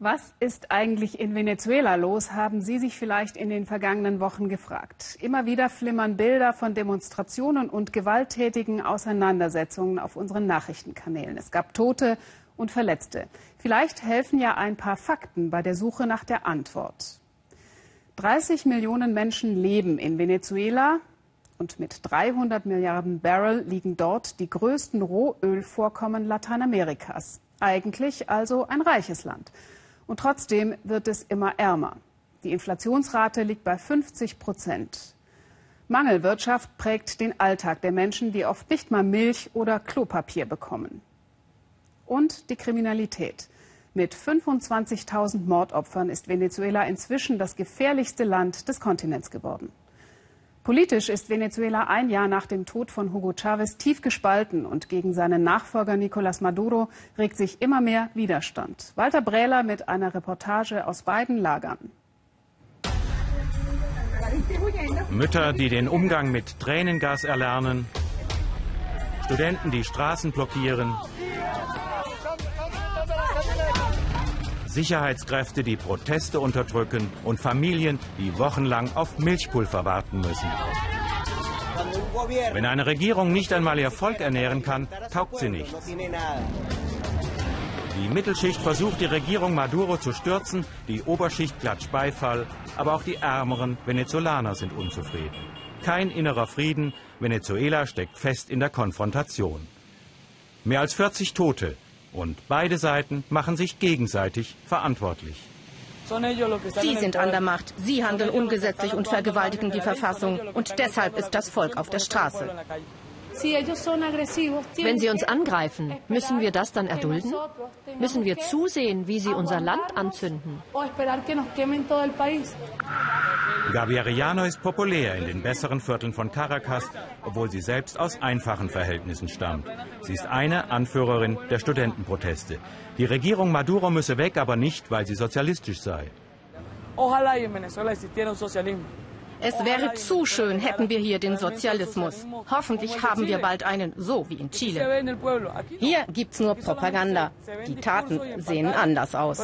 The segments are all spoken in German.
Was ist eigentlich in Venezuela los, haben Sie sich vielleicht in den vergangenen Wochen gefragt. Immer wieder flimmern Bilder von Demonstrationen und gewalttätigen Auseinandersetzungen auf unseren Nachrichtenkanälen. Es gab Tote und Verletzte. Vielleicht helfen ja ein paar Fakten bei der Suche nach der Antwort. 30 Millionen Menschen leben in Venezuela und mit 300 Milliarden Barrel liegen dort die größten Rohölvorkommen Lateinamerikas. Eigentlich also ein reiches Land. Und trotzdem wird es immer ärmer. Die Inflationsrate liegt bei 50 Prozent. Mangelwirtschaft prägt den Alltag der Menschen, die oft nicht mal Milch oder Klopapier bekommen. Und die Kriminalität. Mit 25.000 Mordopfern ist Venezuela inzwischen das gefährlichste Land des Kontinents geworden. Politisch ist Venezuela ein Jahr nach dem Tod von Hugo Chavez tief gespalten und gegen seinen Nachfolger Nicolás Maduro regt sich immer mehr Widerstand. Walter Brähler mit einer Reportage aus beiden Lagern. Mütter, die den Umgang mit Tränengas erlernen, Studenten, die Straßen blockieren, Sicherheitskräfte, die Proteste unterdrücken und Familien, die wochenlang auf Milchpulver warten müssen. Wenn eine Regierung nicht einmal ihr Volk ernähren kann, taugt sie nichts. Die Mittelschicht versucht, die Regierung Maduro zu stürzen, die Oberschicht klatscht Beifall, aber auch die ärmeren Venezolaner sind unzufrieden. Kein innerer Frieden, Venezuela steckt fest in der Konfrontation. Mehr als 40 Tote, und beide Seiten machen sich gegenseitig verantwortlich. Sie sind an der Macht. Sie handeln ungesetzlich und vergewaltigen die Verfassung. Und deshalb ist das Volk auf der Straße. Wenn sie uns angreifen, müssen wir das dann erdulden? Müssen wir zusehen, wie sie unser Land anzünden? Gaviariano ist populär in den besseren Vierteln von Caracas, obwohl sie selbst aus einfachen Verhältnissen stammt. Sie ist eine Anführerin der Studentenproteste. Die Regierung Maduro müsse weg, aber nicht, weil sie sozialistisch sei. Es wäre zu schön, hätten wir hier den Sozialismus. Hoffentlich haben wir bald einen, so wie in Chile. Hier gibt's nur Propaganda. Die Taten sehen anders aus.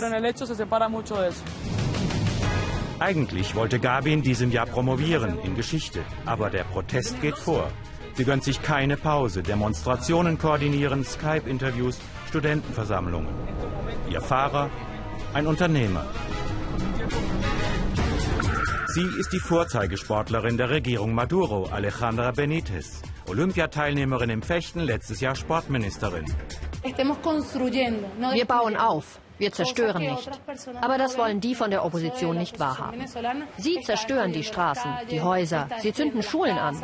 Eigentlich wollte Gabi in diesem Jahr promovieren in Geschichte, aber der Protest geht vor. Sie gönnt sich keine Pause, Demonstrationen koordinieren, Skype-Interviews, Studentenversammlungen. Ihr Fahrer, ein Unternehmer. Sie ist die Vorzeigesportlerin der Regierung Maduro, Alejandra Benitez. Olympiateilnehmerin im Fechten, letztes Jahr Sportministerin. Wir bauen auf. Wir zerstören nicht. Aber das wollen die von der Opposition nicht wahrhaben. Sie zerstören die Straßen, die Häuser, sie zünden Schulen an.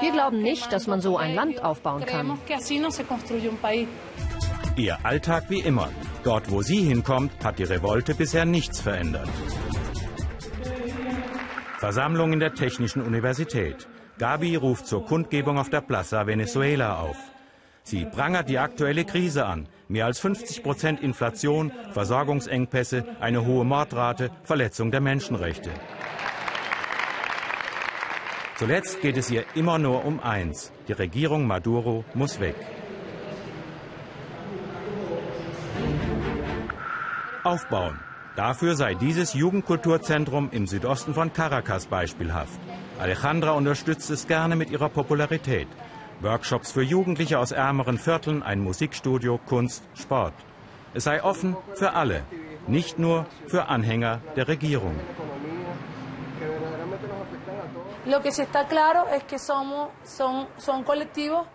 Wir glauben nicht, dass man so ein Land aufbauen kann. Ihr Alltag wie immer. Dort, wo sie hinkommt, hat die Revolte bisher nichts verändert. Versammlung in der Technischen Universität. Gabi ruft zur Kundgebung auf der Plaza Venezuela auf. Sie prangert die aktuelle Krise an. Mehr als 50 Prozent Inflation, Versorgungsengpässe, eine hohe Mordrate, Verletzung der Menschenrechte. Zuletzt geht es ihr immer nur um eins. Die Regierung Maduro muss weg. Aufbauen. Dafür sei dieses Jugendkulturzentrum im Südosten von Caracas beispielhaft. Alejandra unterstützt es gerne mit ihrer Popularität. Workshops für Jugendliche aus ärmeren Vierteln, ein Musikstudio, Kunst, Sport. Es sei offen für alle, nicht nur für Anhänger der Regierung.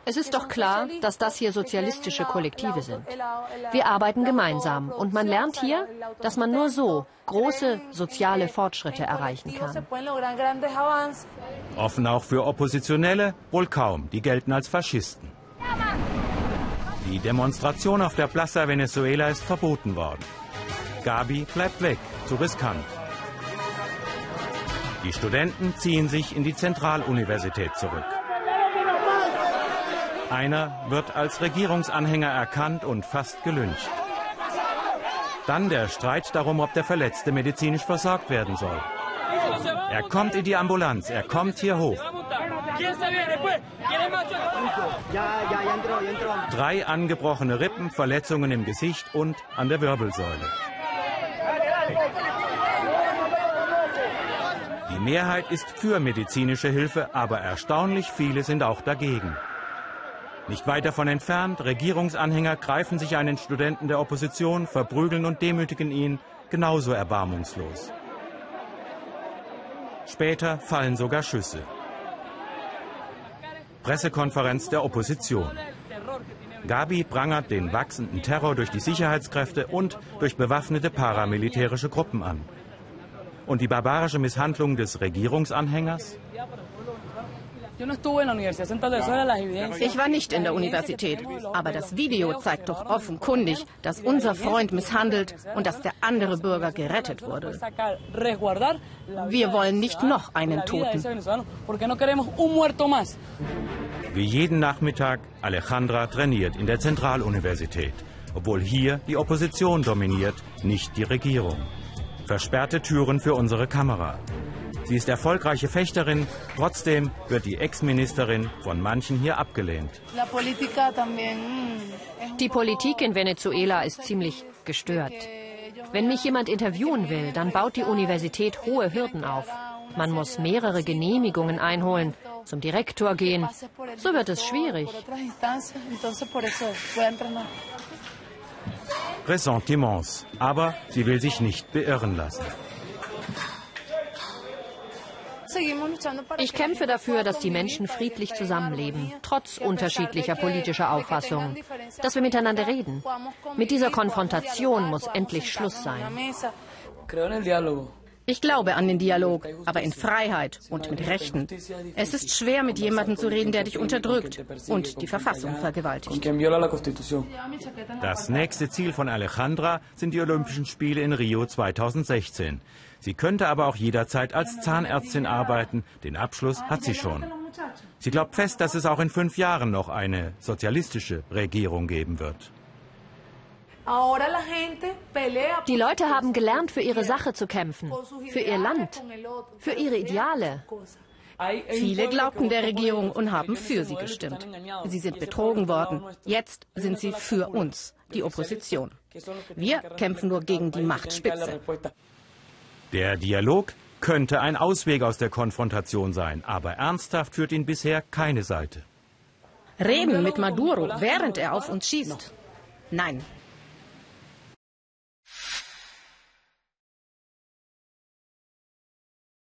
Es ist doch klar, dass das hier sozialistische Kollektive sind. Wir arbeiten gemeinsam und man lernt hier, dass man nur so große soziale Fortschritte erreichen kann. Offen auch für Oppositionelle? Wohl kaum, die gelten als Faschisten. Die Demonstration auf der Plaza Venezuela ist verboten worden. Gabi bleibt weg, zu riskant. Die Studenten ziehen sich in die Zentraluniversität zurück. Einer wird als Regierungsanhänger erkannt und fast gelyncht. Dann der Streit darum, ob der Verletzte medizinisch versorgt werden soll. Er kommt in die Ambulanz, er kommt hier hoch. Drei angebrochene Rippen, Verletzungen im Gesicht und an der Wirbelsäule. Mehrheit ist für medizinische Hilfe, aber erstaunlich viele sind auch dagegen. Nicht weit davon entfernt, Regierungsanhänger greifen sich einen Studenten der Opposition, verprügeln und demütigen ihn, genauso erbarmungslos. Später fallen sogar Schüsse. Pressekonferenz der Opposition. Gabi prangert den wachsenden Terror durch die Sicherheitskräfte und durch bewaffnete paramilitärische Gruppen an. Und die barbarische Misshandlung des Regierungsanhängers? Ich war nicht in der Universität, aber das Video zeigt doch offenkundig, dass unser Freund misshandelt und dass der andere Bürger gerettet wurde. Wir wollen nicht noch einen Toten. Wie jeden Nachmittag, Alejandra trainiert in der Zentraluniversität, obwohl hier die Opposition dominiert, nicht die Regierung. Versperrte Türen für unsere Kamera. Sie ist erfolgreiche Fechterin, trotzdem wird die Ex-Ministerin von manchen hier abgelehnt. Die Politik in Venezuela ist ziemlich gestört. Wenn mich jemand interviewen will, dann baut die Universität hohe Hürden auf. Man muss mehrere Genehmigungen einholen, zum Direktor gehen. So wird es schwierig. Ressentiments. Aber sie will sich nicht beirren lassen. Ich kämpfe dafür, dass die Menschen friedlich zusammenleben, trotz unterschiedlicher politischer Auffassungen, dass wir miteinander reden. Mit dieser Konfrontation muss endlich Schluss sein. Ich glaube an den Dialog, aber in Freiheit und mit Rechten. Es ist schwer, mit jemandem zu reden, der dich unterdrückt und die Verfassung vergewaltigt. Das nächste Ziel von Alejandra sind die Olympischen Spiele in Rio 2016. Sie könnte aber auch jederzeit als Zahnärztin arbeiten. Den Abschluss hat sie schon. Sie glaubt fest, dass es auch in fünf Jahren noch eine sozialistische Regierung geben wird. Die Leute haben gelernt, für ihre Sache zu kämpfen, für ihr Land, für ihre Ideale. Viele glaubten der Regierung und haben für sie gestimmt. Sie sind betrogen worden. Jetzt sind sie für uns, die Opposition. Wir kämpfen nur gegen die Machtspitze. Der Dialog könnte ein Ausweg aus der Konfrontation sein, aber ernsthaft führt ihn bisher keine Seite. Reden mit Maduro, während er auf uns schießt. Nein,